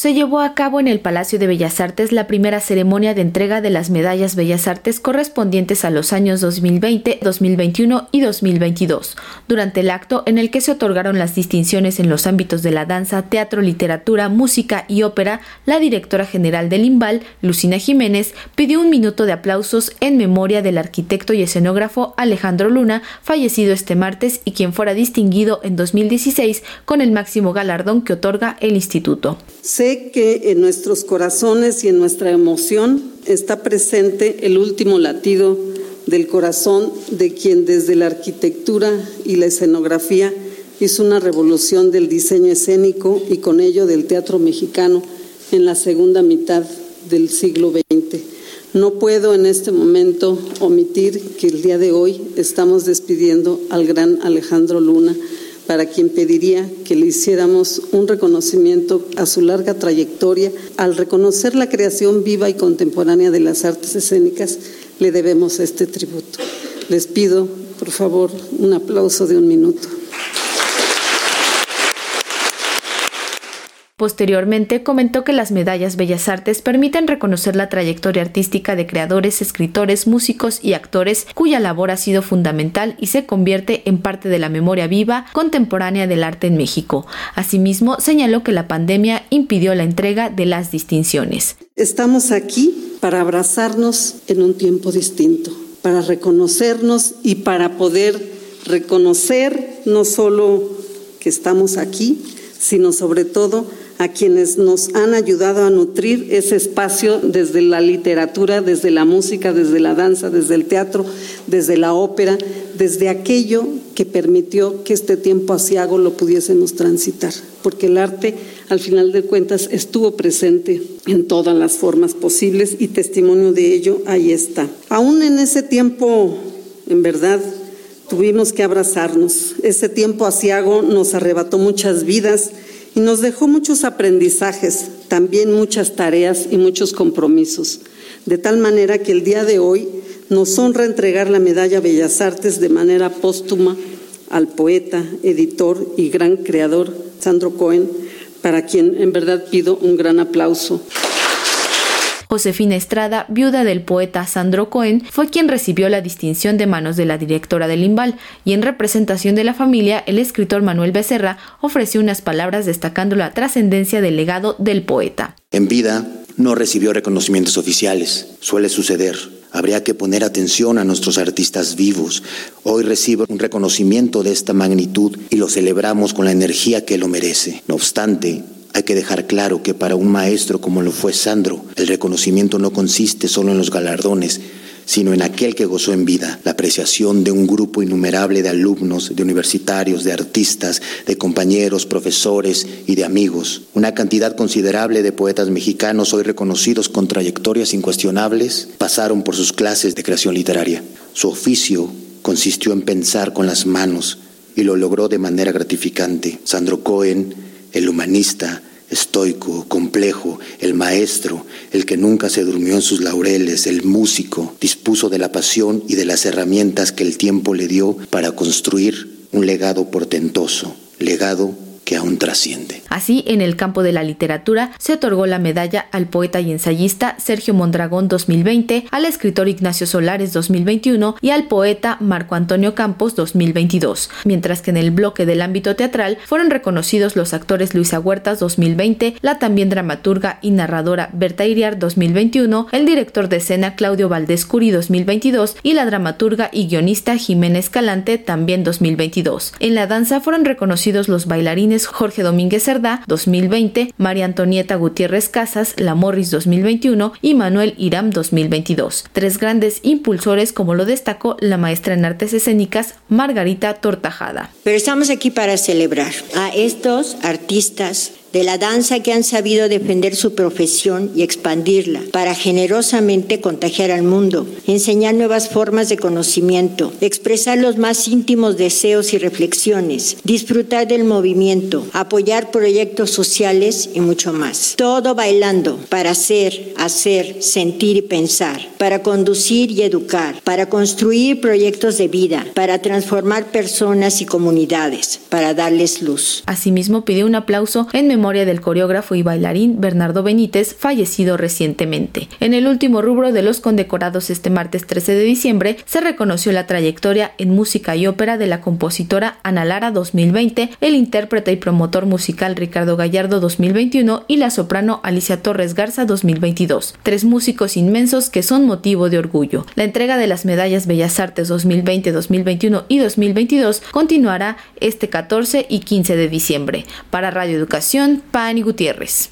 se llevó a cabo en el Palacio de Bellas Artes la primera ceremonia de entrega de las medallas Bellas Artes correspondientes a los años 2020, 2021 y 2022, durante el acto en el que se otorgaron las distinciones en los ámbitos de la danza, teatro, literatura, música y ópera, la directora general del IMBAL, Lucina Jiménez, pidió un minuto de aplausos en memoria del arquitecto y escenógrafo Alejandro Luna, fallecido este martes y quien fuera distinguido en 2016 con el máximo galardón que otorga el instituto. Que en nuestros corazones y en nuestra emoción está presente el último latido del corazón de quien desde la arquitectura y la escenografía hizo una revolución del diseño escénico y con ello del teatro mexicano en la segunda mitad del siglo XX. No puedo en este momento omitir que el día de hoy estamos despidiendo al gran Alejandro Luna, para quien pediría que le hiciéramos un reconocimiento a su larga trayectoria. Al reconocer la creación viva y contemporánea de las artes escénicas, le debemos este tributo. Les pido, por favor, un aplauso de un minuto. Posteriormente comentó que las medallas Bellas Artes permiten reconocer la trayectoria artística de creadores, escritores, músicos y actores cuya labor ha sido fundamental y se convierte en parte de la memoria viva contemporánea del arte en México. Asimismo, señaló que la pandemia impidió la entrega de las distinciones. Estamos aquí para abrazarnos en un tiempo distinto, para reconocernos y para poder reconocer no solo que estamos aquí, sino sobre todo a quienes nos han ayudado a nutrir ese espacio desde la literatura, desde la música, desde la danza, desde el teatro, desde la ópera, desde aquello que permitió que este tiempo asiago lo pudiésemos transitar, porque el arte al final de cuentas estuvo presente en todas las formas posibles y testimonio de ello ahí está. Aún en ese tiempo, en verdad, tuvimos que abrazarnos. Ese tiempo asiago nos arrebató muchas vidas y nos dejó muchos aprendizajes, también muchas tareas y muchos compromisos, de tal manera que el día de hoy nos honra entregar la medalla Bellas Artes de manera póstuma al poeta, editor y gran creador Sandro Cohen, para quien en verdad pido un gran aplauso. Josefina Estrada, viuda del poeta Sandro Cohen, fue quien recibió la distinción de manos de la directora del Imbal y en representación de la familia, el escritor Manuel Becerra ofreció unas palabras destacando la trascendencia del legado del poeta. En vida no recibió reconocimientos oficiales, suele suceder. Habría que poner atención a nuestros artistas vivos. Hoy recibe un reconocimiento de esta magnitud y lo celebramos con la energía que lo merece. No obstante, hay que dejar claro que para un maestro como lo fue Sandro, el reconocimiento no consiste solo en los galardones, sino en aquel que gozó en vida, la apreciación de un grupo innumerable de alumnos, de universitarios, de artistas, de compañeros, profesores y de amigos. Una cantidad considerable de poetas mexicanos hoy reconocidos con trayectorias incuestionables pasaron por sus clases de creación literaria. Su oficio consistió en pensar con las manos y lo logró de manera gratificante. Sandro Cohen, el humanista, estoico, complejo, el maestro, el que nunca se durmió en sus laureles, el músico, dispuso de la pasión y de las herramientas que el tiempo le dio para construir un legado portentoso, legado que aún trasciende. Así, en el campo de la literatura, se otorgó la medalla al poeta y ensayista Sergio Mondragón 2020, al escritor Ignacio Solares 2021 y al poeta Marco Antonio Campos 2022, mientras que en el bloque del ámbito teatral fueron reconocidos los actores Luisa Huertas 2020, la también dramaturga y narradora Berta Iriar 2021, el director de escena Claudio Valdés Curi 2022 y la dramaturga y guionista Jiménez Calante también 2022. En la danza fueron reconocidos los bailarines Jorge Domínguez Cerdá 2020, María Antonieta Gutiérrez Casas, La Morris 2021 y Manuel Iram 2022. Tres grandes impulsores como lo destacó la maestra en artes escénicas Margarita Tortajada. Pero estamos aquí para celebrar a estos artistas de la danza que han sabido defender su profesión y expandirla para generosamente contagiar al mundo, enseñar nuevas formas de conocimiento, expresar los más íntimos deseos y reflexiones, disfrutar del movimiento, apoyar proyectos sociales y mucho más. Todo bailando para hacer, hacer, sentir y pensar, para conducir y educar, para construir proyectos de vida, para transformar personas y comunidades, para darles luz. Asimismo pidió un aplauso en memoria memoria del coreógrafo y bailarín Bernardo Benítez, fallecido recientemente. En el último rubro de los condecorados este martes 13 de diciembre, se reconoció la trayectoria en música y ópera de la compositora Ana Lara 2020, el intérprete y promotor musical Ricardo Gallardo 2021 y la soprano Alicia Torres Garza 2022. Tres músicos inmensos que son motivo de orgullo. La entrega de las medallas Bellas Artes 2020, 2021 y 2022 continuará este 14 y 15 de diciembre. Para Radio Educación, Pani Gutiérrez.